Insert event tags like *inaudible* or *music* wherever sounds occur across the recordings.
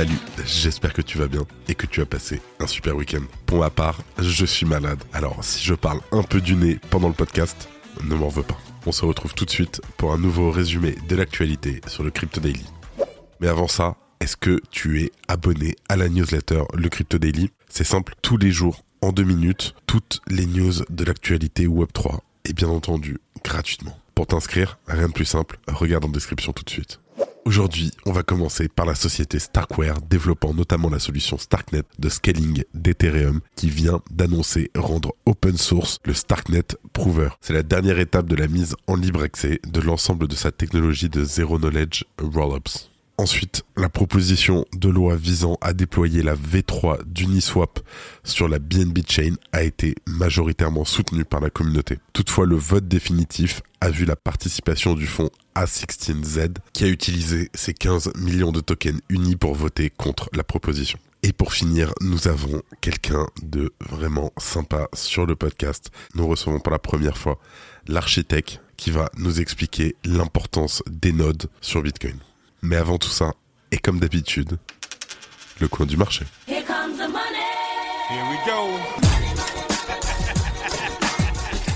Salut, j'espère que tu vas bien et que tu as passé un super week-end. Pour ma part, je suis malade. Alors, si je parle un peu du nez pendant le podcast, ne m'en veux pas. On se retrouve tout de suite pour un nouveau résumé de l'actualité sur le Crypto Daily. Mais avant ça, est-ce que tu es abonné à la newsletter Le Crypto Daily? C'est simple, tous les jours, en deux minutes, toutes les news de l'actualité Web3 et bien entendu gratuitement. Pour t'inscrire, rien de plus simple, regarde en description tout de suite. Aujourd'hui, on va commencer par la société Starkware développant notamment la solution Starknet de scaling d'Ethereum qui vient d'annoncer rendre open source le Starknet Prover. C'est la dernière étape de la mise en libre accès de l'ensemble de sa technologie de Zero Knowledge Rollups. Ensuite, la proposition de loi visant à déployer la V3 d'Uniswap sur la BNB Chain a été majoritairement soutenue par la communauté. Toutefois, le vote définitif a vu la participation du fonds A16Z qui a utilisé ses 15 millions de tokens unis pour voter contre la proposition. Et pour finir, nous avons quelqu'un de vraiment sympa sur le podcast. Nous recevons pour la première fois l'architecte qui va nous expliquer l'importance des nodes sur Bitcoin. Mais avant tout ça, et comme d'habitude, le coin du marché. Here comes the money. Here we go.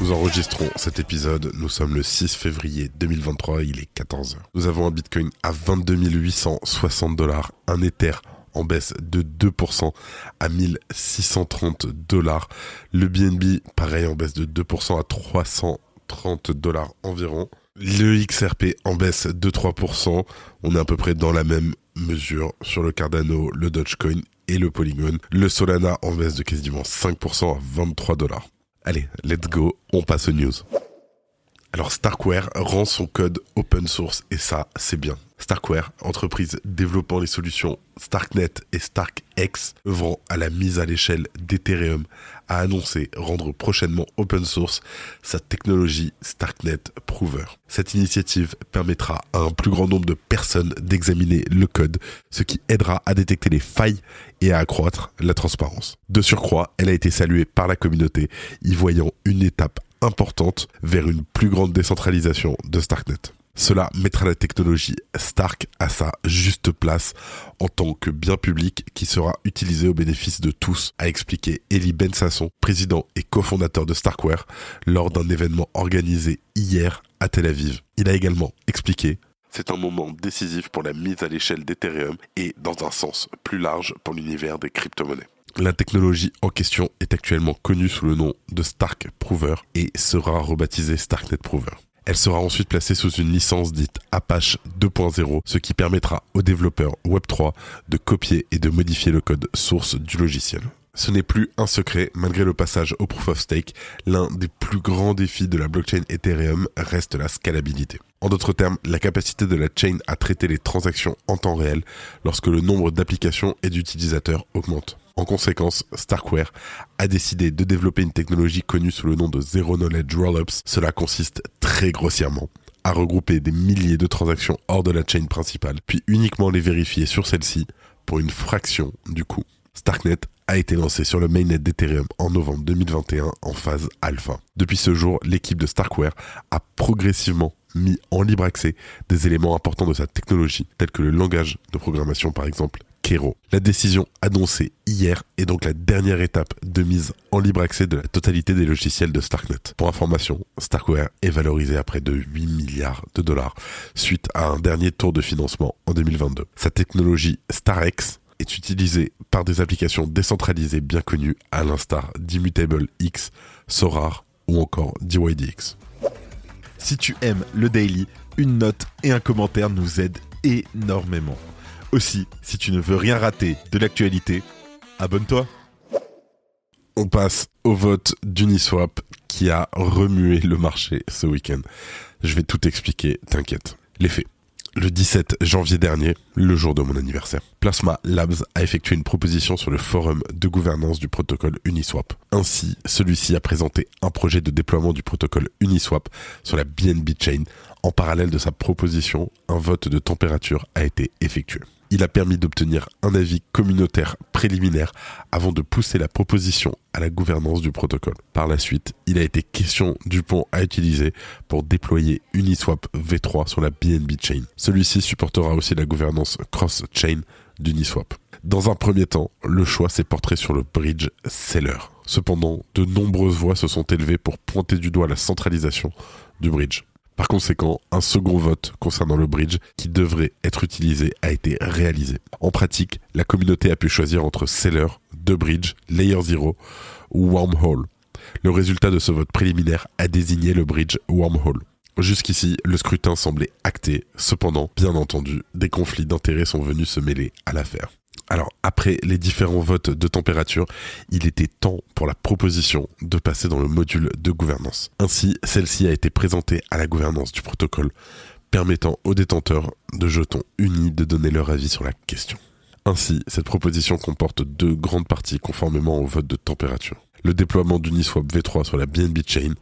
Nous enregistrons cet épisode, nous sommes le 6 février 2023, il est 14h. Nous avons un Bitcoin à 22 860 dollars, un Ether en baisse de 2% à 1630 dollars, le BNB pareil en baisse de 2% à 330 dollars environ. Le XRP en baisse de 3%. On est à peu près dans la même mesure sur le Cardano, le Dogecoin et le Polygon. Le Solana en baisse de quasiment 5% à 23 dollars. Allez, let's go, on passe aux news. Alors Starkware rend son code open source et ça, c'est bien. Starkware, entreprise développant les solutions Starknet et StarkX, œuvrant à la mise à l'échelle d'Ethereum, a annoncé rendre prochainement open source sa technologie Starknet Prover. Cette initiative permettra à un plus grand nombre de personnes d'examiner le code, ce qui aidera à détecter les failles et à accroître la transparence. De surcroît, elle a été saluée par la communauté, y voyant une étape importante vers une plus grande décentralisation de Starknet. Cela mettra la technologie Stark à sa juste place en tant que bien public qui sera utilisé au bénéfice de tous, a expliqué Eli Bensasson, président et cofondateur de Starkware, lors d'un événement organisé hier à Tel Aviv. Il a également expliqué c'est un moment décisif pour la mise à l'échelle d'Ethereum et, dans un sens plus large, pour l'univers des crypto-monnaies. La technologie en question est actuellement connue sous le nom de Stark Prover et sera rebaptisée Starknet Prover. Elle sera ensuite placée sous une licence dite Apache 2.0, ce qui permettra aux développeurs Web3 de copier et de modifier le code source du logiciel. Ce n'est plus un secret, malgré le passage au proof of stake, l'un des plus grands défis de la blockchain Ethereum reste la scalabilité. En d'autres termes, la capacité de la chain à traiter les transactions en temps réel lorsque le nombre d'applications et d'utilisateurs augmente. En conséquence, Starkware a décidé de développer une technologie connue sous le nom de Zero Knowledge Rollups. Cela consiste très grossièrement à regrouper des milliers de transactions hors de la chain principale, puis uniquement les vérifier sur celle-ci pour une fraction du coût. Starknet a été lancé sur le mainnet d'Ethereum en novembre 2021 en phase alpha. Depuis ce jour, l'équipe de Starkware a progressivement mis en libre accès des éléments importants de sa technologie, tels que le langage de programmation par exemple La décision annoncée hier est donc la dernière étape de mise en libre accès de la totalité des logiciels de Starknet. Pour information, Starkware est valorisé à près de 8 milliards de dollars suite à un dernier tour de financement en 2022. Sa technologie StarX est utilisée par des applications décentralisées bien connues à l'instar d'Immutable X, Sorar ou encore DYDX. Si tu aimes le daily, une note et un commentaire nous aident énormément. Aussi, si tu ne veux rien rater de l'actualité, abonne-toi. On passe au vote d'Uniswap qui a remué le marché ce week-end. Je vais tout expliquer, t'inquiète. Les faits. le 17 janvier dernier, le jour de mon anniversaire. Plasma Labs a effectué une proposition sur le forum de gouvernance du protocole Uniswap. Ainsi, celui-ci a présenté un projet de déploiement du protocole Uniswap sur la BNB Chain. En parallèle de sa proposition, un vote de température a été effectué il a permis d'obtenir un avis communautaire préliminaire avant de pousser la proposition à la gouvernance du protocole. Par la suite, il a été question du pont à utiliser pour déployer Uniswap V3 sur la BNB Chain. Celui-ci supportera aussi la gouvernance cross-chain d'Uniswap. Dans un premier temps, le choix s'est porté sur le bridge seller. Cependant, de nombreuses voix se sont élevées pour pointer du doigt la centralisation du bridge. Par conséquent, un second vote concernant le bridge qui devrait être utilisé a été réalisé. En pratique, la communauté a pu choisir entre Seller, deux bridge, Layer 0 ou Wormhole. Le résultat de ce vote préliminaire a désigné le bridge Wormhole. Jusqu'ici, le scrutin semblait acté. Cependant, bien entendu, des conflits d'intérêts sont venus se mêler à l'affaire. Alors, après les différents votes de température, il était temps pour la proposition de passer dans le module de gouvernance. Ainsi, celle-ci a été présentée à la gouvernance du protocole, permettant aux détenteurs de jetons unis de donner leur avis sur la question. Ainsi, cette proposition comporte deux grandes parties conformément au vote de température. Le déploiement d'Uniswap V3 sur la BNB Chain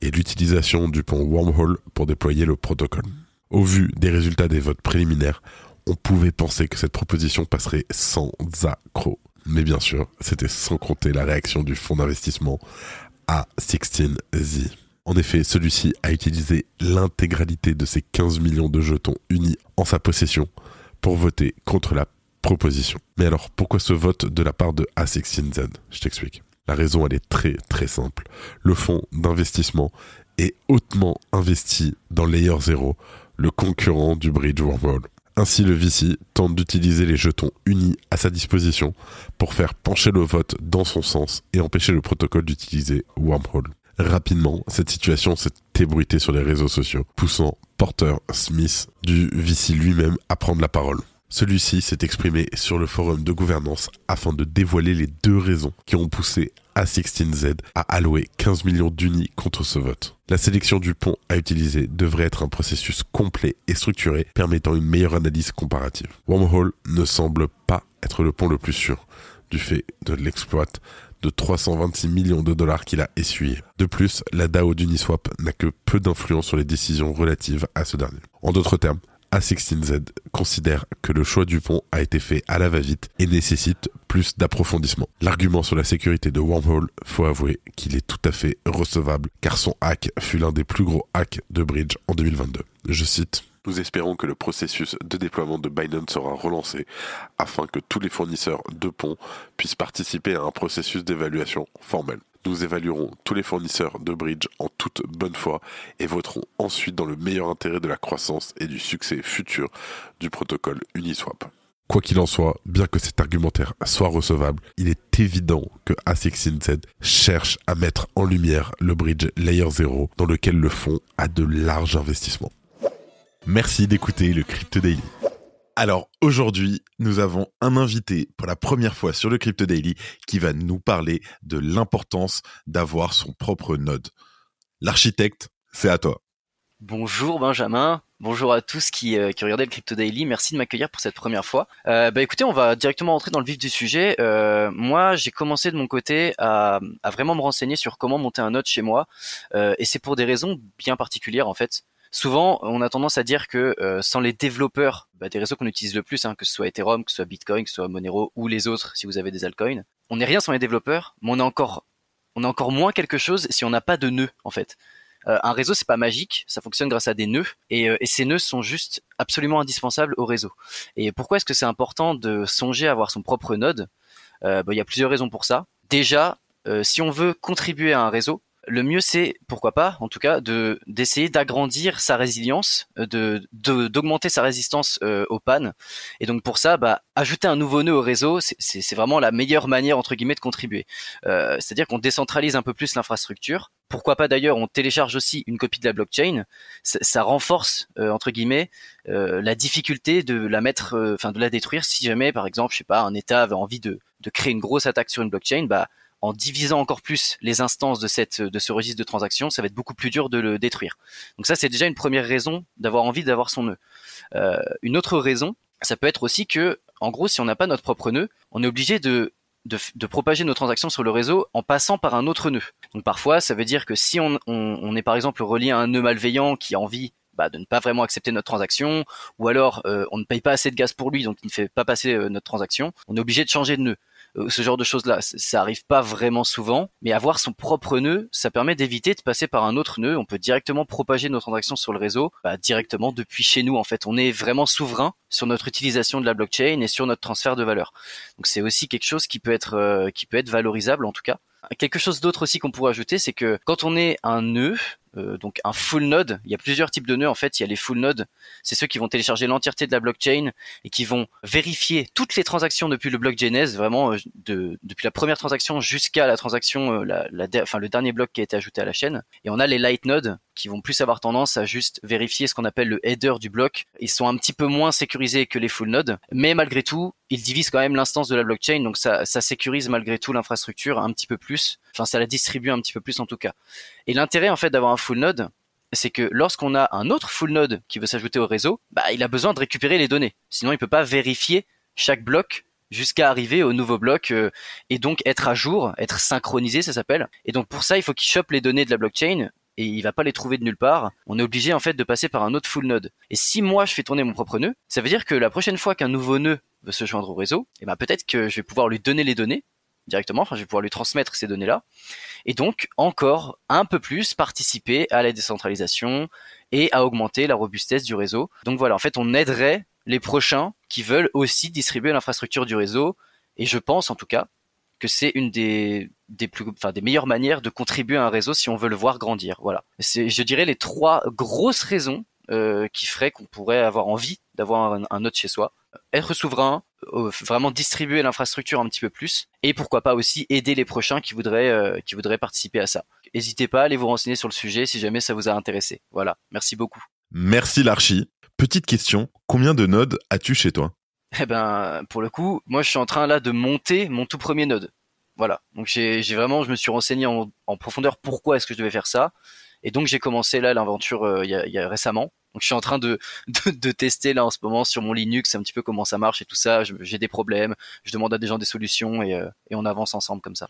et l'utilisation du pont Wormhole pour déployer le protocole. Au vu des résultats des votes préliminaires, on pouvait penser que cette proposition passerait sans accroc. Mais bien sûr, c'était sans compter la réaction du fonds d'investissement A16Z. En effet, celui-ci a utilisé l'intégralité de ses 15 millions de jetons unis en sa possession pour voter contre la proposition. Mais alors, pourquoi ce vote de la part de A16Z Je t'explique. La raison, elle est très très simple. Le fonds d'investissement est hautement investi dans Layer 0, le concurrent du Bridge Wormhole. Ainsi, le VC tente d'utiliser les jetons unis à sa disposition pour faire pencher le vote dans son sens et empêcher le protocole d'utiliser Wormhole. Rapidement, cette situation s'est ébruitée sur les réseaux sociaux, poussant Porter Smith du VC lui-même à prendre la parole. Celui-ci s'est exprimé sur le forum de gouvernance afin de dévoiler les deux raisons qui ont poussé A16Z à allouer 15 millions d'unis contre ce vote. La sélection du pont à utiliser devrait être un processus complet et structuré permettant une meilleure analyse comparative. Wormhole ne semble pas être le pont le plus sûr du fait de l'exploit de 326 millions de dollars qu'il a essuyé. De plus, la DAO d'Uniswap n'a que peu d'influence sur les décisions relatives à ce dernier. En d'autres termes, a16Z considère que le choix du pont a été fait à la va-vite et nécessite plus d'approfondissement. L'argument sur la sécurité de Wormhole, faut avouer qu'il est tout à fait recevable car son hack fut l'un des plus gros hacks de Bridge en 2022. Je cite nous espérons que le processus de déploiement de Binance sera relancé afin que tous les fournisseurs de ponts puissent participer à un processus d'évaluation formel. Nous évaluerons tous les fournisseurs de bridge en toute bonne foi et voterons ensuite dans le meilleur intérêt de la croissance et du succès futur du protocole Uniswap. Quoi qu'il en soit, bien que cet argumentaire soit recevable, il est évident que A16Z cherche à mettre en lumière le bridge Layer 0 dans lequel le fonds a de larges investissements. Merci d'écouter le Crypto Daily. Alors aujourd'hui, nous avons un invité pour la première fois sur le Crypto Daily qui va nous parler de l'importance d'avoir son propre node. L'architecte, c'est à toi. Bonjour Benjamin, bonjour à tous qui, euh, qui regardaient le Crypto Daily, merci de m'accueillir pour cette première fois. Euh, bah écoutez, on va directement entrer dans le vif du sujet. Euh, moi, j'ai commencé de mon côté à, vraiment me renseigner sur comment monter un node chez moi, et c'est pour des raisons bien particulières en fait souvent on a tendance à dire que euh, sans les développeurs bah, des réseaux qu'on utilise le plus, hein, que ce soit Ethereum, que ce soit Bitcoin, que ce soit Monero ou les autres, si vous avez des altcoins, on n'est rien sans les développeurs, mais on est encore, on a encore moins quelque chose si on n'a pas de nœuds en fait. Euh, un réseau c'est pas magique, ça fonctionne grâce à des nœuds et, euh, et ces nœuds sont juste absolument indispensables au réseau. Et pourquoi est-ce que c'est important de songer à avoir son propre node? Bah, Il y a plusieurs raisons pour ça. Déjà, si on veut contribuer à un réseau, le mieux c'est pourquoi pas en tout cas de d'essayer d'agrandir sa résilience euh, de d'augmenter sa résistance euh, aux pannes et donc pour ça bah ajouter un nouveau nœud au réseau c'est vraiment la meilleure manière entre guillemets de contribuer. Euh, c'est-à-dire qu'on décentralise un peu plus l'infrastructure. Pourquoi pas d'ailleurs on télécharge aussi une copie de la blockchain. Ça, renforce entre guillemets la difficulté de la mettre enfin de la détruire. Si jamais par exemple je sais pas un état avait envie de de créer une grosse attaque sur une blockchain bah en divisant encore plus les instances de ce registre de transactions, ça va être beaucoup plus dur de le détruire. Donc ça, c'est déjà une première raison d'avoir envie d'avoir son nœud. Euh, une autre raison, ça peut être aussi que, en gros, si on n'a pas notre propre nœud, on est obligé de propager nos transactions sur le réseau en passant par un autre nœud. Donc parfois, ça veut dire que si on, on, est par exemple relié à un nœud malveillant qui a envie bah, de ne pas vraiment accepter notre transaction, ou alors euh, on ne paye pas assez de gaz pour lui, donc il ne fait pas passer euh, notre transaction, on est obligé de changer de nœud. Euh, ce genre de choses-là. Ça arrive pas vraiment souvent, mais avoir son propre nœud, ça permet d'éviter de passer par un autre nœud. On peut directement propager nos transactions sur le réseau, bah, directement depuis chez nous. En fait, on est vraiment souverain sur notre utilisation de la blockchain et sur notre transfert de valeur. Donc c'est aussi quelque chose qui peut être euh, qui peut être valorisable en tout cas. Quelque chose d'autre aussi qu'on pourrait ajouter, c'est que quand on est un nœud, euh, donc un full node. Il y a plusieurs types de nœuds en fait. Il y a les full nodes, c'est ceux qui vont télécharger l'entièreté de la blockchain et qui vont vérifier toutes les transactions depuis le bloc Genèse, vraiment euh, de, depuis la première transaction jusqu'à la transaction, euh, la, la, enfin le dernier bloc qui a été ajouté à la chaîne. Et on a les light nodes qui vont plus avoir tendance à juste vérifier ce qu'on appelle le header du bloc. Ils sont un petit peu moins sécurisés que les full nodes, mais malgré tout, ils divisent quand même l'instance de la blockchain, donc ça, sécurise malgré tout l'infrastructure un petit peu plus. Enfin, ça la distribue un petit peu plus en tout cas. Et l'intérêt en fait d'avoir un full node, c'est que lorsqu'on a un autre full node qui veut s'ajouter au réseau, bah, il a besoin de récupérer les données. Sinon, il peut pas vérifier chaque bloc jusqu'à arriver au nouveau bloc euh, et donc être à jour, être synchronisé, ça s'appelle. Et donc pour ça, il faut qu'il chope les données de la blockchain et il va pas les trouver de nulle part. On est obligé en fait de passer par un autre full node. Et si moi je fais tourner mon propre nœud, ça veut dire que la prochaine fois qu'un nouveau nœud veut se joindre au réseau, et eh ben peut-être que je vais pouvoir lui donner les données directement, enfin je vais pouvoir lui transmettre ces données-là, et donc encore un peu plus participer à la décentralisation et à augmenter la robustesse du réseau. Donc voilà, en fait on aiderait les prochains qui veulent aussi distribuer l'infrastructure du réseau, et je pense en tout cas que c'est une des des plus enfin des meilleures manières de contribuer à un réseau si on veut le voir grandir. Voilà. C'est je dirais les trois grosses raisons euh, qui feraient qu'on pourrait avoir envie d'avoir un, un chez soi. Être souverain, euh, vraiment distribuer l'infrastructure un petit peu plus et pourquoi pas aussi aider les prochains qui voudraient euh, qui voudraient participer à ça. N'hésitez pas à aller vous renseigner sur le sujet si jamais ça vous a intéressé. Voilà, merci beaucoup. Merci l'archi. Petite question, combien de nodes as-tu chez toi? Eh ben pour le coup, moi je suis en train là de monter mon tout premier node. Voilà. Donc j'ai vraiment je me suis renseigné en, profondeur pourquoi est-ce que je devais faire ça et donc j'ai commencé là l'aventure euh, il y, a, récemment donc je suis en train *laughs* de, de, tester là en ce moment sur mon Linux un petit peu comment ça marche et tout ça. J'ai des problèmes, je demande à des gens des solutions et, euh, et on avance ensemble comme ça.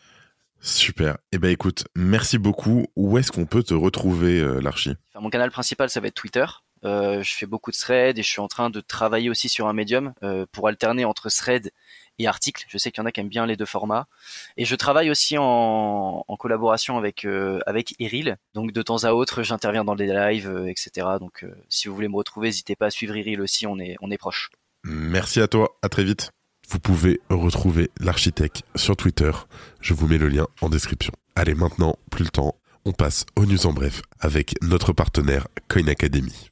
Super. Eh ben écoute, merci beaucoup. Où est-ce qu'on peut te retrouver, euh, l'archi? Mon canal principal, ça va être Twitter. Euh, je fais beaucoup de threads et je suis en train de travailler aussi sur un médium euh, pour alterner entre thread et article. Je sais qu'il y en a qui aiment bien les deux formats. Et je travaille aussi en, collaboration avec euh, avec Eril. Donc de temps à autre, j'interviens dans des lives, euh, etc. Donc euh, si vous voulez me retrouver, n'hésitez pas à suivre Eril aussi. On est on est proche. Merci à toi. À très vite. Vous pouvez retrouver l'architecte sur Twitter. Je vous mets le lien en description. Allez maintenant, plus le temps. On passe aux news en bref avec notre partenaire Coin Academy.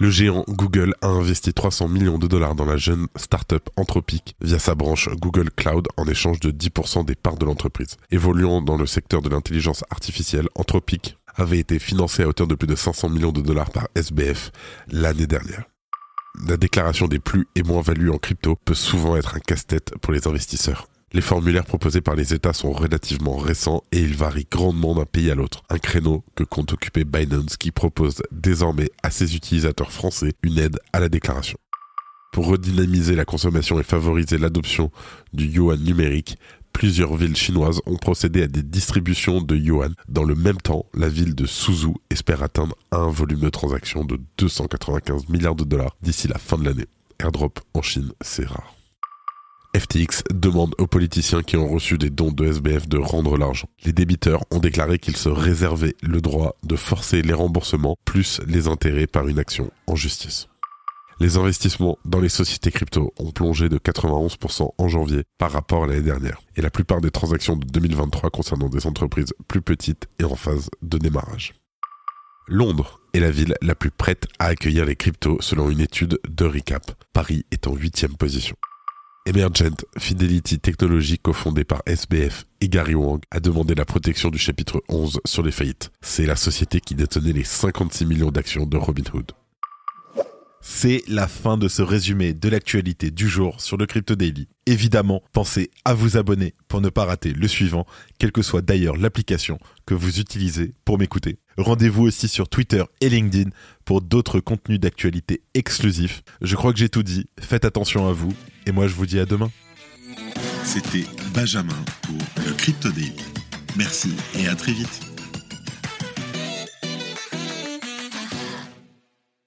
Le géant Google a investi 300 millions de dollars dans la jeune startup Anthropic via sa branche Google Cloud en échange de 10% des parts de l'entreprise. Évoluant dans le secteur de l'intelligence artificielle, Anthropic avait été financé à hauteur de plus de 500 millions de dollars par SBF l'année dernière. La déclaration des plus et moins values en crypto peut souvent être un casse-tête pour les investisseurs. Les formulaires proposés par les États sont relativement récents et ils varient grandement d'un pays à l'autre. Un créneau que compte occuper Binance qui propose désormais à ses utilisateurs français une aide à la déclaration. Pour redynamiser la consommation et favoriser l'adoption du yuan numérique, plusieurs villes chinoises ont procédé à des distributions de yuan. Dans le même temps, la ville de Suzhou espère atteindre un volume de transactions de 295 milliards de dollars d'ici la fin de l'année. Airdrop en Chine, c'est rare. FTX demande aux politiciens qui ont reçu des dons de SBF de rendre l'argent. Les débiteurs ont déclaré qu'ils se réservaient le droit de forcer les remboursements plus les intérêts par une action en justice. Les investissements dans les sociétés crypto ont plongé de 91% en janvier par rapport à l'année dernière. Et la plupart des transactions de 2023 concernant des entreprises plus petites et en phase de démarrage. Londres est la ville la plus prête à accueillir les cryptos selon une étude de Recap. Paris est en huitième position. Emergent Fidelity Technology, cofondé par SBF et Gary Wang, a demandé la protection du chapitre 11 sur les faillites. C'est la société qui détenait les 56 millions d'actions de Robinhood. C'est la fin de ce résumé de l'actualité du jour sur le Crypto Daily. Évidemment, pensez à vous abonner pour ne pas rater le suivant, quelle que soit d'ailleurs l'application que vous utilisez pour m'écouter. Rendez-vous aussi sur Twitter et LinkedIn pour d'autres contenus d'actualité exclusifs. Je crois que j'ai tout dit, faites attention à vous, et moi je vous dis à demain. C'était Benjamin pour le Crypto Daily. Merci et à très vite.